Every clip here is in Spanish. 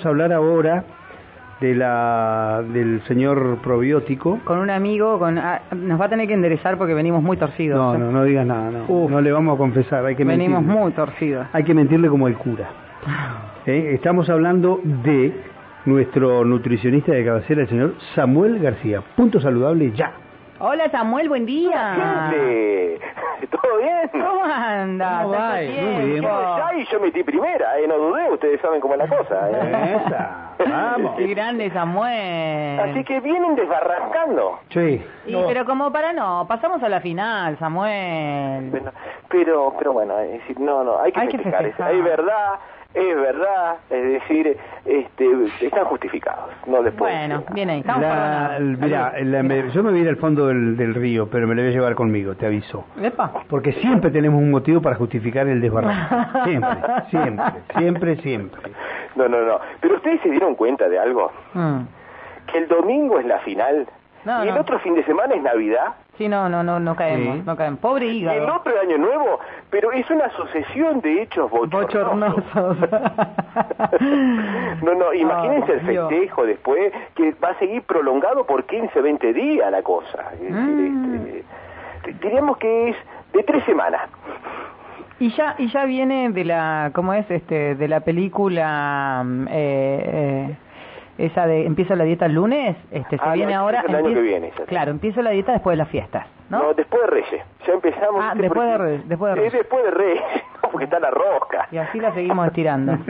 Vamos a hablar ahora de la del señor probiótico. Con un amigo, con ah, nos va a tener que enderezar porque venimos muy torcidos. No, ¿eh? no, no digas nada, no. Uf. No le vamos a confesar, hay que venimos mentirle. muy torcidos. Hay que mentirle como el cura. ¿Eh? Estamos hablando de nuestro nutricionista de cabecera, el señor Samuel García. Punto saludable ya. Hola Samuel, buen día. Gente, ¿todo bien? ¿Cómo anda? ¿Cómo va? Muy bien. Ya, y yo metí primera, eh, no dudé, ustedes saben cómo es la cosa. ¿eh? Esa, vamos. Qué grande Samuel. Así que vienen desbarrancando. Sí. Y, Pero como para no, pasamos a la final, Samuel. Pero, pero bueno, es decir, no, no, hay que Hay que festejar. es- festejar. Es verdad, es verdad, es decir, este, están justificados. No les puedo Bueno, decir bien ahí, estamos La- mira, la- me- yo me voy a ir al fondo del, del río, pero me lo voy a llevar conmigo, te aviso. Epa. Porque siempre tenemos un motivo para justificar el desbarranco. Siempre, siempre, siempre, siempre. No, no, no. Pero ustedes se dieron cuenta de algo, Mm. que el domingo es la final No, y el no. otro fin de semana es Navidad. Sí, no, no, no, no caemos, Sí. no caemos. Pobre Y el hígado. otro Año Nuevo, pero es una sucesión de hechos bochornosos. Bochornosos. No, no, imagínense Oh, el Dios. festejo después, que va a seguir prolongado por 15, 20 días la cosa. Mm. este, diríamos que es de tres semanas. Y ya, y ya viene de la, ¿cómo es? Este, de la película, mm, eh, eh, esa de empieza la dieta el lunes, este, se Ah, viene ahora. el año empieza- que viene. Claro, empieza la dieta después de las fiestas, ¿no? No, después de Reyes. Ya empezamos. Ah, después de Reyes, después de Reyes. después de Reyes, no, porque está la rosca. Y así la seguimos estirando.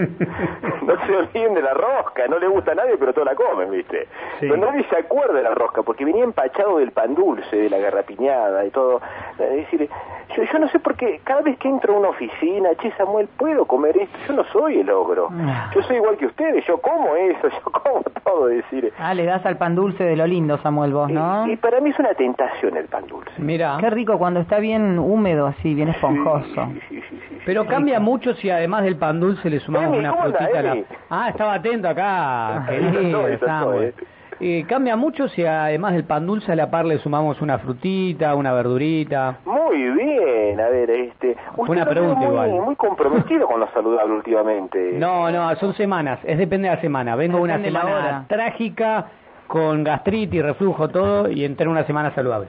No se olviden de la rosca, no le gusta a nadie, pero todos la comen, ¿viste? Sí. Pero nadie se acuerda de la rosca, porque venía empachado del pan dulce, de la garrapiñada y todo. Es decir, yo, yo no sé por qué, cada vez que entro a una oficina, che, Samuel, ¿puedo comer esto? Yo no soy el ogro. Ah. Yo soy igual que ustedes, yo como eso, yo como todo, es decir. Ah, le das al pan dulce de lo lindo, Samuel, vos, ¿no? Y, y para mí es una tentación el pan dulce. Mira, Qué rico cuando está bien húmedo así, bien esponjoso. Sí, sí, sí, sí, sí. pero cambia mucho si además del pan dulce le sumamos Emi, una ¿cómo anda, frutita. a la-? Ah, estaba atento acá, querido Samuel. Eh, cambia mucho si además del pan dulce a la par le sumamos una frutita, una verdurita. Muy bien, a ver, este... Usted Una pregunta muy, igual. muy comprometido con lo saludable últimamente. No, no, son semanas, es depende de la semana. Vengo una semana hora. trágica con gastritis, reflujo, todo y entré en una semana saludable.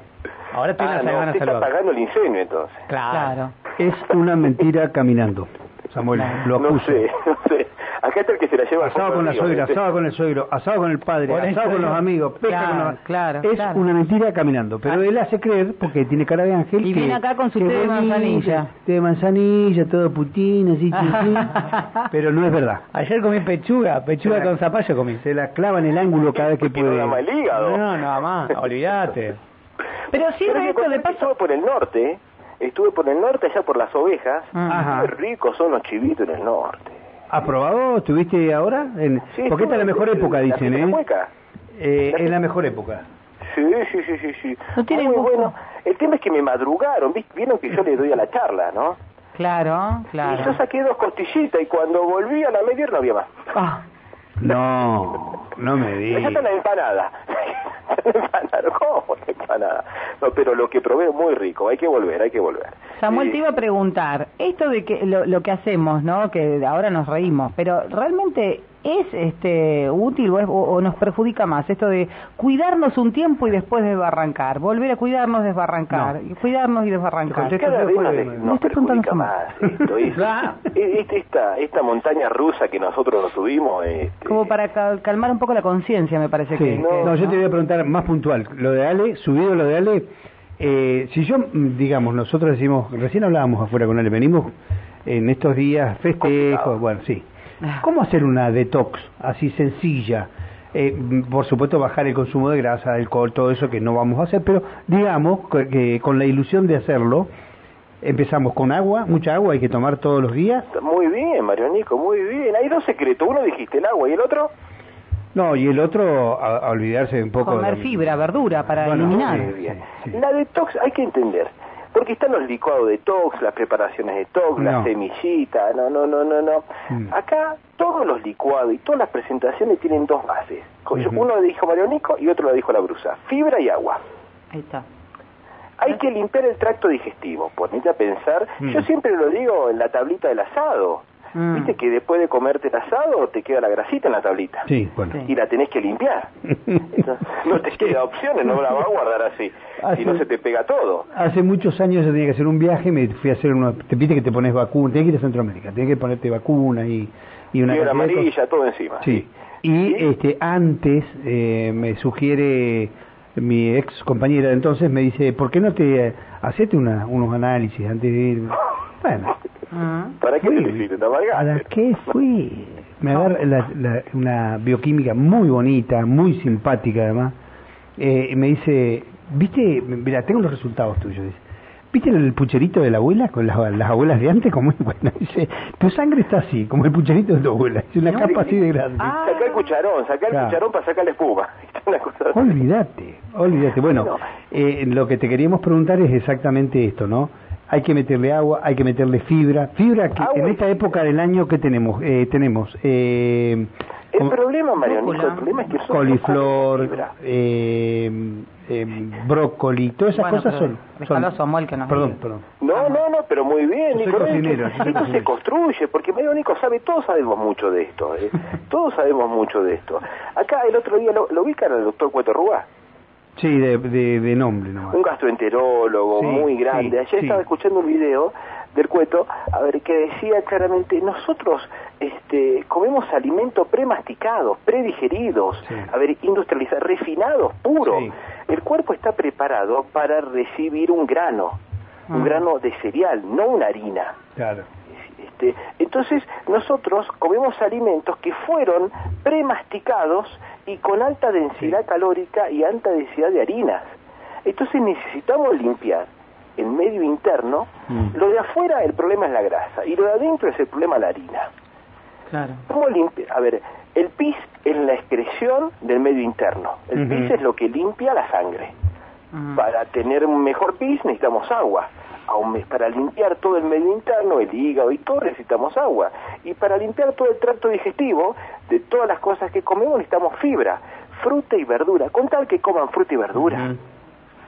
Ahora estoy en Ah, una no, semana usted está saludable. pagando el incendio entonces. Claro. Claro. Es una mentira caminando, Samuel, lo No acuso. sé, no sé. Acá está el que se la lleva Asado con la suegra, asado con el suegro, asado con el padre, asado con los amigos, pesca Claro, con los... claro, Es claro. una mentira caminando, pero él hace creer, porque tiene cara de ángel, Y que- viene acá con su té de manzanilla. Té de manzanilla, todo putín, así, pero no es verdad. Ayer comí pechuga, pechuga la- con zapallo comí. Se la clava en el ángulo cada vez que no puede. hígado. No, nada más, olvídate. Pero que esto de paso. Por el norte, estuve por el norte allá por las ovejas. Mm. Ajá. Qué ricos son los chivitos en el norte. ¿Has probado? ¿Estuviste ahora? En... Sí, Porque esta es la mejor en época, la dicen, ¿eh? mueca. Eh, Es la mejor época. Sí, sí, sí, sí, sí. No tiene Muy bueno. El tema es que me madrugaron, vieron que yo le doy a la charla, ¿no? Claro, Y yo claro. saqué dos costillitas y cuando volví a la media no había más. Ah, No, no me Ya está digas. la empanada. Empanada, ¿cómo la empanada? No, pero lo que probé es muy rico, hay que volver, hay que volver. Samuel, Sí. te iba a preguntar, esto de que lo, lo que hacemos, ¿no? Que ahora nos reímos, pero realmente es este útil o, es- o- o nos perjudica más esto de cuidarnos un tiempo y después desbarrancar, volver a cuidarnos, desbarrancar, No. y cuidarnos y desbarrancar. Cada vez nos, nos No estoy preguntando perjudica más esto. Es, es- esta, esta montaña rusa que nosotros nos subimos. este, Como para cal- calmar un poco la conciencia, me parece Sí. que. No, que- yo te voy a preguntar más puntual. Lo de Ale, subido lo de Ale, eh, si yo, mm, digamos, nosotros decimos, recién hablábamos afuera con Ale, venimos en estos días festejos, bueno, sí. ¿Cómo hacer una detox así sencilla? Eh, por supuesto, bajar el consumo de grasa, alcohol, todo eso que no vamos a hacer, pero digamos que, que con la ilusión de hacerlo, empezamos con agua, mucha agua, hay que tomar todos los días. Muy bien, Marionico, muy bien. Hay dos secretos. Uno dijiste el agua y el otro. No, y el otro, a, a olvidarse un poco Comer de- fibra, verdura para Bueno, eliminar. Muy bien. sí. La detox hay que entender. Porque están los licuados de tox, las preparaciones de tox, No. las semillitas, no, no, no, no, no. Mm. Acá todos los licuados y todas las presentaciones tienen dos bases. Uno lo dijo Marionico y otro lo dijo la brusa. Fibra y agua. Ahí está. Hay que limpiar el tracto digestivo, ponete a pensar, Mm. yo siempre lo digo en la tablita del asado, Mm. Viste que después de comerte el asado te queda la grasita en la tablita. Sí, bueno. Y la tenés que limpiar. Entonces, no te queda opciones, no la vas a guardar así. Si no se te pega todo. Hace muchos años yo tenía que hacer un viaje, me fui a hacer uno, te pide que te pones vacuna, tienes que ir a Centroamérica, tienes que ponerte vacuna y, y una amarilla, todo encima. Sí. Y este antes eh, me sugiere mi ex compañera de entonces, me dice, ¿por qué no te eh, hacete una, unos análisis antes de ir? Bueno, Mm. ¿Para qué fui. te hiciste? ¿Te ¿A la amargaste? qué fui? Me agarra la- la- una bioquímica muy bonita, muy simpática además. Eh, y me dice, ¿viste? Mira, tengo los resultados tuyos. Dice, ¿Viste el pucherito de la abuela con las, las abuelas de antes? Como bueno, dice, tu sangre está así, como el pucherito de tu abuela. Es una No, capa sí. así de grande. Ah. Sacá el cucharón, sacá el Claro. cucharón para sacar la espuma. Olvídate, olvídate. Bueno, No. eh, lo que te queríamos preguntar es exactamente esto, ¿no? Hay que meterle agua, hay que meterle fibra. Fibra que Agua en y esta época del año que tenemos, eh, tenemos eh, El como- problema, Rúcula. el problema es que son coliflor, eh, eh, brócoli, todas esas Bueno, cosas son... son Samuel que nos perdón, perdón. No, no, no, pero muy bien, Nico. cocinero, esto- se construye, porque medio Nico sabe, todos sabemos mucho de esto, ¿eh? todos sabemos mucho de esto. Acá el otro día lo, lo ubican al doctor Cueto Rubá, Sí, de, de, de nombre nomás. un gastroenterólogo Sí, muy grande. sí, Ayer sí. estaba escuchando un video del Cueto, a ver, que decía claramente, nosotros este, comemos alimentos premasticados, predigeridos, Sí. a ver, industrializados, refinados, puros. Sí. El cuerpo está preparado para recibir un grano, un Mm. grano de cereal, no una harina. Claro. Este, entonces nosotros comemos alimentos que fueron premasticados y con alta densidad calórica y alta densidad de harinas. Entonces necesitamos limpiar el medio interno. Mm. Lo de afuera el problema es la grasa y lo de adentro es el problema la harina. Claro. ¿Cómo limpia? A ver, el pis es la excreción del medio interno. El pis es lo que limpia la sangre. Mm. Para tener un mejor pis necesitamos agua. Aún Para limpiar todo el medio interno, el hígado y todo, necesitamos agua. Y para limpiar todo el tracto digestivo, de todas las cosas que comemos, necesitamos fibra, fruta y verdura. Con tal que coman fruta y verdura,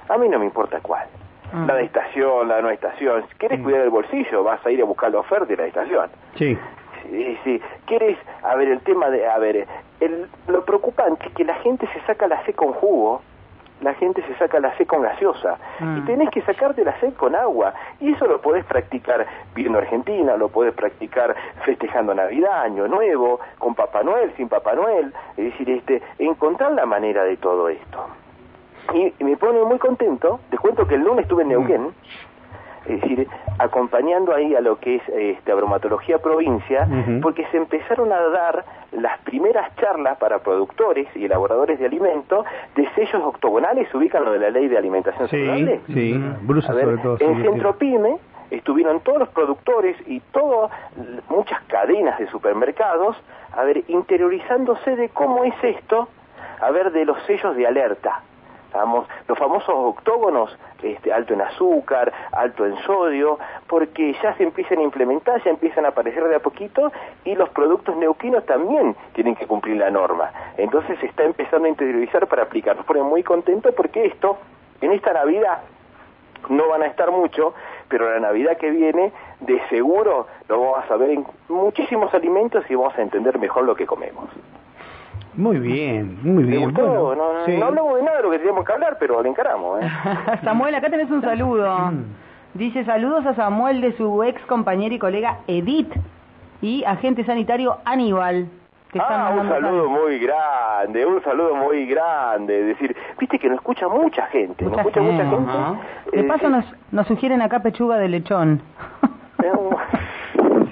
a mí no me importa cuál. Mm. La de estación, la de no estación. Si quieres cuidar el bolsillo, vas a ir a buscar la oferta de la estación. Sí. Sí, sí. ¿Quieres, a ver, el tema de, a ver, el, lo preocupante es que la gente se saca la C con jugo, la gente se saca la C con gaseosa, Mm. y tenés que sacarte la C con agua, y eso lo podés practicar viendo Argentina, lo podés practicar festejando Navidad, Año Nuevo, con Papá Noel, sin Papá Noel, es decir, este, encontrar la manera de todo esto. Y, y me pone muy contento, te cuento que el lunes estuve en Neuquén, es decir, acompañando ahí a lo que es este, bromatología provincia, porque se empezaron a dar las primeras charlas para productores y elaboradores de alimentos de sellos octogonales, se ubican lo de la ley de alimentación Sí, saludable. sí. Brusa A ver, sobre todo. sí, en sí. Centro Pyme estuvieron todos los productores y todas muchas cadenas de supermercados, a ver, interiorizándose de cómo es esto, a ver, de los sellos de alerta. Vamos, los famosos octógonos, este, alto en azúcar, alto en sodio, porque ya se empiezan a implementar, ya empiezan a aparecer de a poquito y los productos neuquinos también tienen que cumplir la norma. Entonces se está empezando a interiorizar para aplicar. Nos pone muy contentos porque esto, en esta Navidad, no van a estar mucho, pero la Navidad que viene, de seguro lo vamos a ver en muchísimos alimentos y vamos a entender mejor lo que comemos. Muy bien, muy ¿Te bien. gustó? Bueno, no, no, sí. no hablamos de nada de lo que teníamos que hablar, pero lo encaramos. ¿eh? Samuel, acá tenés un saludo. Mm. Dice saludos a Samuel de su ex compañera y colega Edith y agente sanitario Aníbal. Están Ah, un saludo saludos. muy grande, un saludo muy grande. Es decir, viste que nos escucha mucha gente, nos Mucha escucha mucha gente. Eh, De paso sí. nos, nos sugieren acá pechuga de lechón.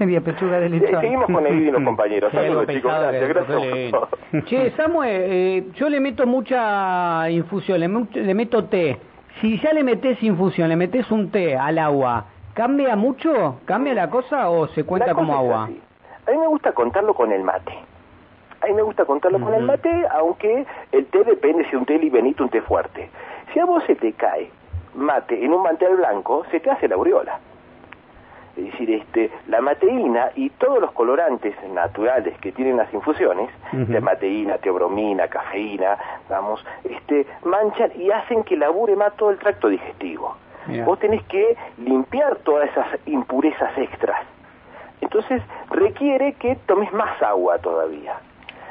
Sería pechuga de lechón. Seguimos con el y los compañeros. Saludos, chicos. Gracias, gracias. por. Che, Samuel, eh, yo le meto mucha infusión, le, le meto té. Si ya le metes infusión, le metes un té al agua, ¿cambia mucho? ¿Cambia la cosa o se cuenta La como agua? A mí me gusta contarlo con el mate. A mí me gusta contarlo con el mate, aunque el té depende si un té libenito o un té fuerte. Si a vos se te cae mate en un mantel blanco, se te hace la aureola. Es decir, este, la mateína y todos los colorantes naturales que tienen las infusiones, Ujú. la mateína, teobromina, cafeína, vamos, este, manchan y hacen que labure más todo el tracto digestivo. Vos tenés que limpiar todas esas impurezas extras. Entonces requiere que tomes más agua todavía.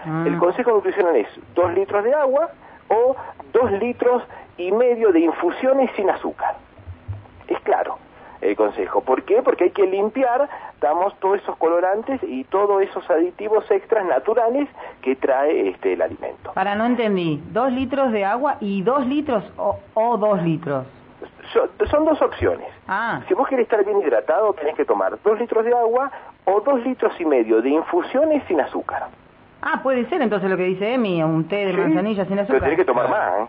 Ah. El consejo nutricional es dos litros de agua o dos litros y medio de infusiones sin azúcar. Es claro el consejo. ¿Por qué? Porque hay que limpiar, damos todos esos colorantes y todos esos aditivos extras naturales que trae este el alimento. Para, no entendí. ¿Dos litros de agua y dos litros o, o dos litros? So- son dos opciones. Ah, Si vos querés estar bien hidratado, tenés que tomar dos litros de agua o dos litros y medio de infusiones sin azúcar. ah, puede ser entonces lo que dice Emi, un té de Sí, manzanilla sin Pero azúcar. tenés que tomar más, ¿eh?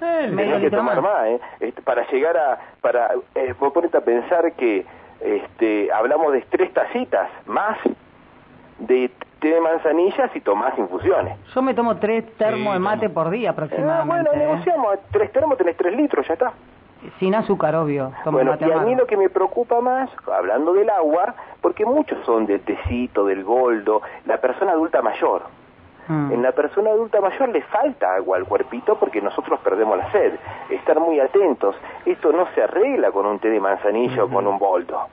Tenés que tomar más. ¿eh? Este, para llegar a... para eh, Vos ponete a pensar que este, hablamos de tres tacitas más de té de manzanilla si tomás infusiones. Yo me tomo tres termos Sí, de mate tomo. por día Ah, aproximadamente. bueno, ¿eh? negociamos. Tres termos tenés tres litros, ya está. Sin azúcar, obvio. Tomo bueno, mate y a mí lo que me preocupa más, hablando del agua, porque muchos son del tecito, del goldo, la persona adulta mayor. Mm. En la persona adulta mayor le falta agua al cuerpito porque nosotros perdemos la sed. Estar muy atentos. Esto no se arregla con un té de manzanilla o con un boldo.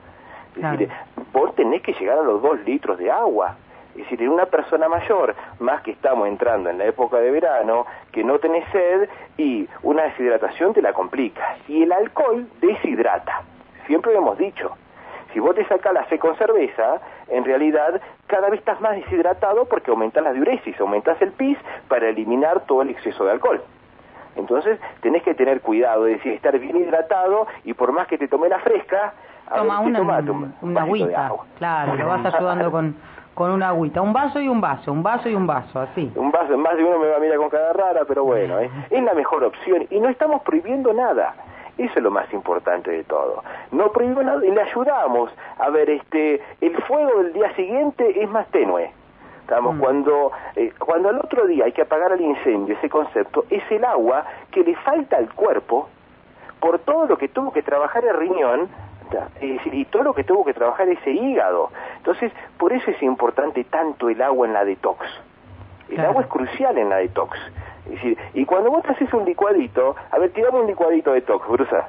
Es Claro. decir, vos tenés que llegar a los dos litros de agua. Es decir, en una persona mayor, más que estamos entrando en la época de verano, que no tenés sed y una deshidratación te la complica. Y el alcohol deshidrata. Siempre lo hemos dicho. Si vos te sacás la sed con cerveza, en realidad cada vez estás más deshidratado porque aumentás la diuresis, aumentás el pis para eliminar todo el exceso de alcohol. Entonces tenés que tener cuidado, es decir, estar bien hidratado y por más que te tome la fresca, a Toma ver, ¿qué una? Un una de agüita. agua. Claro, lo vas ayudando con, con una agüita. Un vaso y un vaso, un vaso y un vaso, así. Un vaso, más de uno me va a mirar con cara rara, pero bueno, ¿eh? es la mejor opción y no estamos prohibiendo nada. Eso es lo más importante de todo. No prohibimos nada y le ayudamos. A ver, este, el fuego del día siguiente es más tenue. Estamos, Mm. cuando, eh, cuando al otro día hay que apagar el incendio, ese concepto, es el agua que le falta al cuerpo por todo lo que tuvo que trabajar el riñón decir, y todo lo que tuvo que trabajar ese hígado. Entonces, por eso es importante tanto el agua en la detox. El Claro. agua es crucial en la detox. Es decir, y cuando vos te haces un licuadito, a ver, tirame un licuadito de detox, Brusa.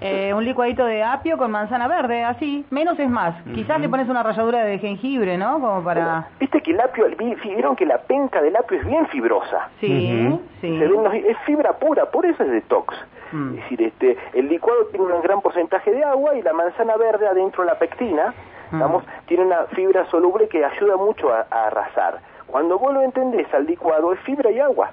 Eh, un licuadito de apio con manzana verde, así. Menos es más. Quizás le pones una ralladura de jengibre, ¿no? Como para... Viste que el apio, vi- vieron que la penca del apio es bien fibrosa. Sí, sí. Se ven los- es fibra pura, por eso es detox. Mm. Es decir, este, el licuado tiene un gran porcentaje de agua y la manzana verde adentro la pectina, Mm. digamos, tiene una fibra soluble que ayuda mucho a, a arrasar. Cuando vos lo entendés al licuado es fibra y agua.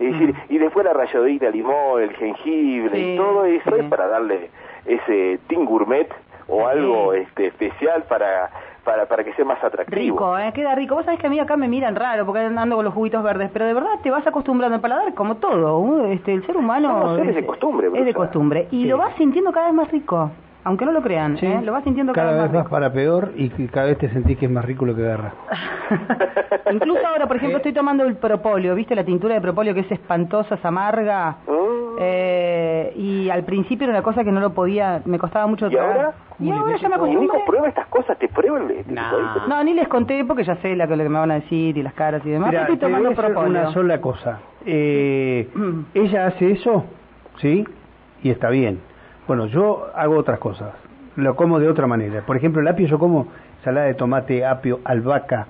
Es decir, y después la ralladita limón, el jengibre Mm. Sí, y todo eso sí. es para darle ese tin gourmet o Sí. algo este especial para, para, para que sea más atractivo. Rico, ¿eh? Queda rico. Vos sabés que a mí acá me miran raro porque ando con los juguitos verdes, pero de verdad te vas acostumbrando al paladar como todo. Este, el ser humano es, de costumbre, es de costumbre. Y lo vas sintiendo cada vez más rico, aunque no lo crean. Sí. ¿eh? Lo vas sintiendo cada, cada vez vez más para peor y que cada vez te sentís que es más rico lo que agarra. Incluso ahora, por ejemplo, Eh. estoy tomando el propóleo. ¿Viste la tintura de propóleo que es espantosa, es amarga? Mm. Eh, y al principio era una cosa que no lo podía, me costaba mucho ¿Y tragar. ahora? Y ahora ya me Y acostumbré. dijo, prueba estas cosas, te el Nah. No, ni les conté porque ya sé la que, lo que me van a decir y las caras y demás. Estoy tomando propóleo. una sola cosa. Eh, Mm. ella hace eso, ¿sí? Y está bien. Bueno, yo hago otras cosas. Lo como de otra manera. Por ejemplo, el apio yo como salada de tomate, apio, albahaca,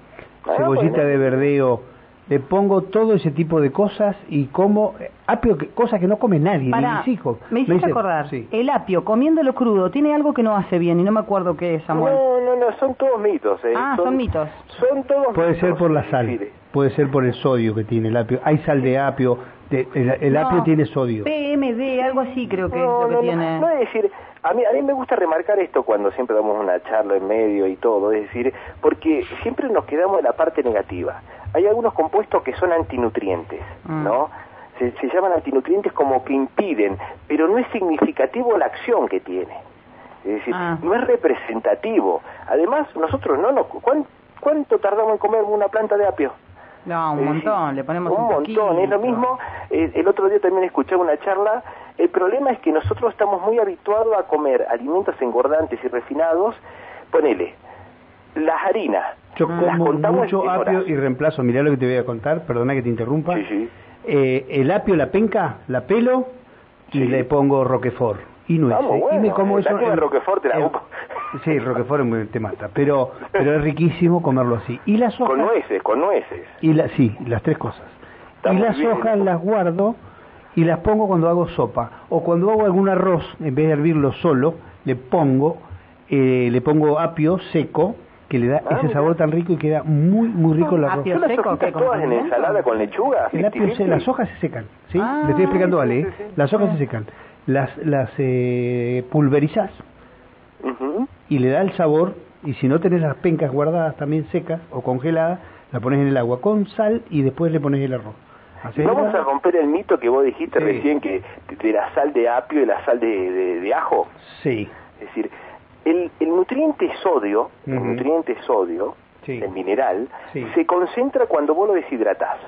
Ah, cebollita bueno. de verdeo. Le pongo todo ese tipo de cosas y como eh, apio, que, cosas que no come nadie, ni mis hijos. me hiciste dicen- acordar, Sí. el apio comiéndolo crudo tiene algo que no hace bien y no me acuerdo qué es, Samuel. No, no, no, son todos mitos. ¿eh? Ah, son mitos. Son todos Puede mitos. ser por la sal, decir, puede ser por el sodio que tiene el apio. Hay sal de apio, de- el, el No, apio tiene sodio. PMD, algo así creo que No, es lo que no, no, tiene. no, es decir, a mí, a mí me gusta remarcar esto cuando siempre damos una charla en medio y todo, es decir, porque siempre nos quedamos en la parte negativa. Hay algunos compuestos que son antinutrientes, Mm. ¿no? Se, se llaman antinutrientes como que impiden, pero no es significativo la acción que tiene. Es decir, Ah. no es representativo. Además, nosotros no nos... ¿cuán- ¿Cuánto tardamos en comer una planta de apio? No, un montón, le ponemos un un montón, es lo mismo. eh, el otro día también escuchaba una charla. El problema es que nosotros estamos muy habituados a comer alimentos engordantes y refinados. Ponele, las harinas. Yo las como contamos mucho apio horas. y reemplazo. Mirá lo que te voy a contar, perdona que te interrumpa. Sí, sí. Eh, el apio, la penca, la pelo y Sí. le pongo roquefort y nueces. Vamos, bueno, y me como eh, eso. la que en- Roquefort te la en- busco. Sí, Roquefort me- te mata, pero pero es riquísimo comerlo así. Y las hojas Con nueces, con nueces. y la, sí, las tres cosas. Está y las bien. hojas las guardo y las pongo cuando hago sopa o cuando hago algún arroz, en vez de hervirlo solo, le pongo eh, le pongo apio seco que le da Ah, ese sabor tan rico y queda muy muy rico el arroz. Apio ¿Son las seco, como todas en ensalada con lechuga? El apio se- 50-50? las hojas se secan, ¿sí? Ah, Le estoy explicando, Ale. sí, ¿eh? sí. Las hojas se secan. Las las eh, pulverizás Y le da el sabor y si no tenés las pencas guardadas también secas o congeladas, la pones en el agua con sal y después le pones el arroz. Vamos la- a romper el mito que vos dijiste Sí. recién que de la sal de apio y la sal de, de- de ajo. Sí. Es decir, el, el nutriente sodio, el nutriente sodio, Sí. el mineral, Sí. se concentra cuando vos lo deshidratás.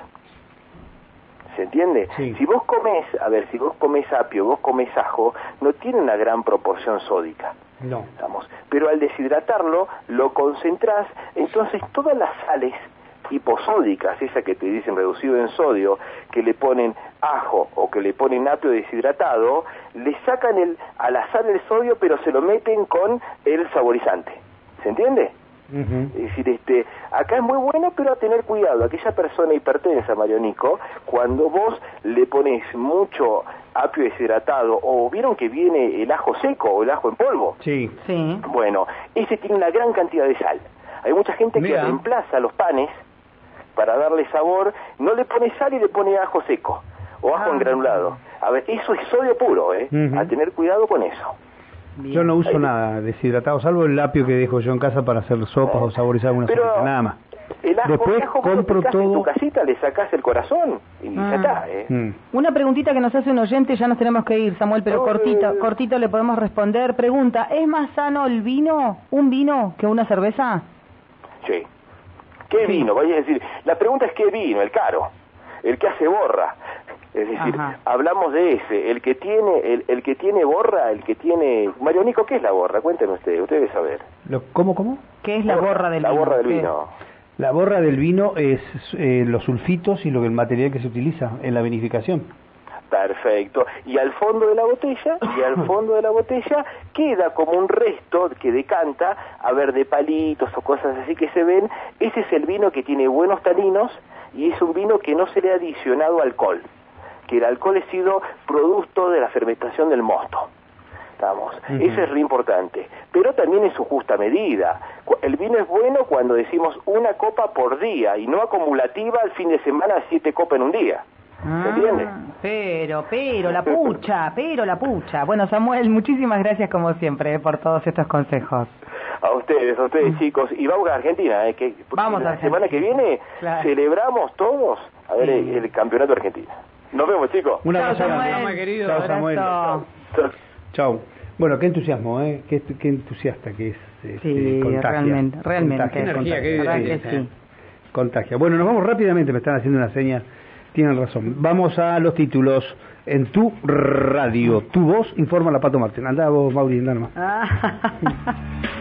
¿Se entiende? Sí. Si vos comes, a ver, si vos comes apio, vos comes ajo, no tiene una gran proporción sódica. No. Estamos. Pero al deshidratarlo, lo concentrás, entonces todas las sales hiposódicas, esas que te dicen reducido en sodio, que le ponen ajo o que le ponen apio deshidratado, le sacan el, a la sal el sodio, pero se lo meten con el saborizante. ¿Se entiende? Es decir, este, acá es muy bueno, pero a tener cuidado. Aquella persona hipertensa, Mario Nico, cuando vos le pones mucho apio deshidratado, o vieron que viene el ajo seco o el ajo en polvo, Sí. Sí. bueno, ese tiene una gran cantidad de sal. Hay mucha gente que reemplaza los panes para darle sabor, no le pone sal y le pone ajo seco o ajo Ah. en granulado. A ver, eso es sodio puro, ¿eh? Ujú. A tener cuidado con eso. Bien. Yo no uso Ahí. nada deshidratado, salvo el apio que dejo yo en casa para hacer sopas o saborizar alguna Pero sopita, nada más. El ajo, Después el ajo compro picás en todo- tu casita, le sacás el corazón y Ah. ya está, ¿eh? Mm. Una preguntita que nos hace un oyente, ya nos tenemos que ir, Samuel, pero No, cortito, eh. cortito le podemos responder. Pregunta, ¿es más sano el vino, un vino, que una cerveza? Sí. ¿Qué vino? Vaya a decir, la pregunta es qué vino, el caro, el que hace borra. Es decir, Ajá. hablamos de ese, el que tiene, el, el que tiene borra, el que tiene. Mario Nico, ¿qué es la borra? Cuéntenme usted, usted debe saber. Lo- ¿Cómo, cómo? ¿Qué es la borra del la vino? borra del ¿Qué? La borra del vino es eh, los sulfitos y lo que el material que se utiliza en la vinificación. Perfecto. Y al fondo de la botella, y al fondo de la botella queda como un resto que decanta, a ver, de palitos o cosas así que se ven. Ese es el vino que tiene buenos taninos y es un vino que no se le ha adicionado alcohol, que el alcohol ha sido producto de la fermentación del mosto. Estamos. Es re importante. Pero también en su justa medida. El vino es bueno cuando decimos una copa por día y no acumulativa al fin de semana siete copas en un día. ¿Se entiende? Ah, pero, pero, la pucha, pero la pucha. Bueno, Samuel, muchísimas gracias como siempre eh, por todos estos consejos. A ustedes, a ustedes chicos. Y vamos a Argentina, ¿eh? que porque Mm. Vamos a la Argentina. semana que viene Claro. celebramos todos a ver Sí. el, el campeonato argentino. Nos vemos, chicos. Un abrazo. Samuel. querido. Chao, Samuel. Chao. Bueno, qué entusiasmo, ¿eh? Qué, qué entusiasta que es. este, Sí, contagia. realmente, realmente. Contagia, Energía, contagia, qué sí, sí. Contagia. Bueno, nos vamos rápidamente, me están haciendo una seña. Tienen razón. Vamos a los títulos. En tu radio, tu voz informa la Pato Martín. Andá vos, Mauri, andá nomás.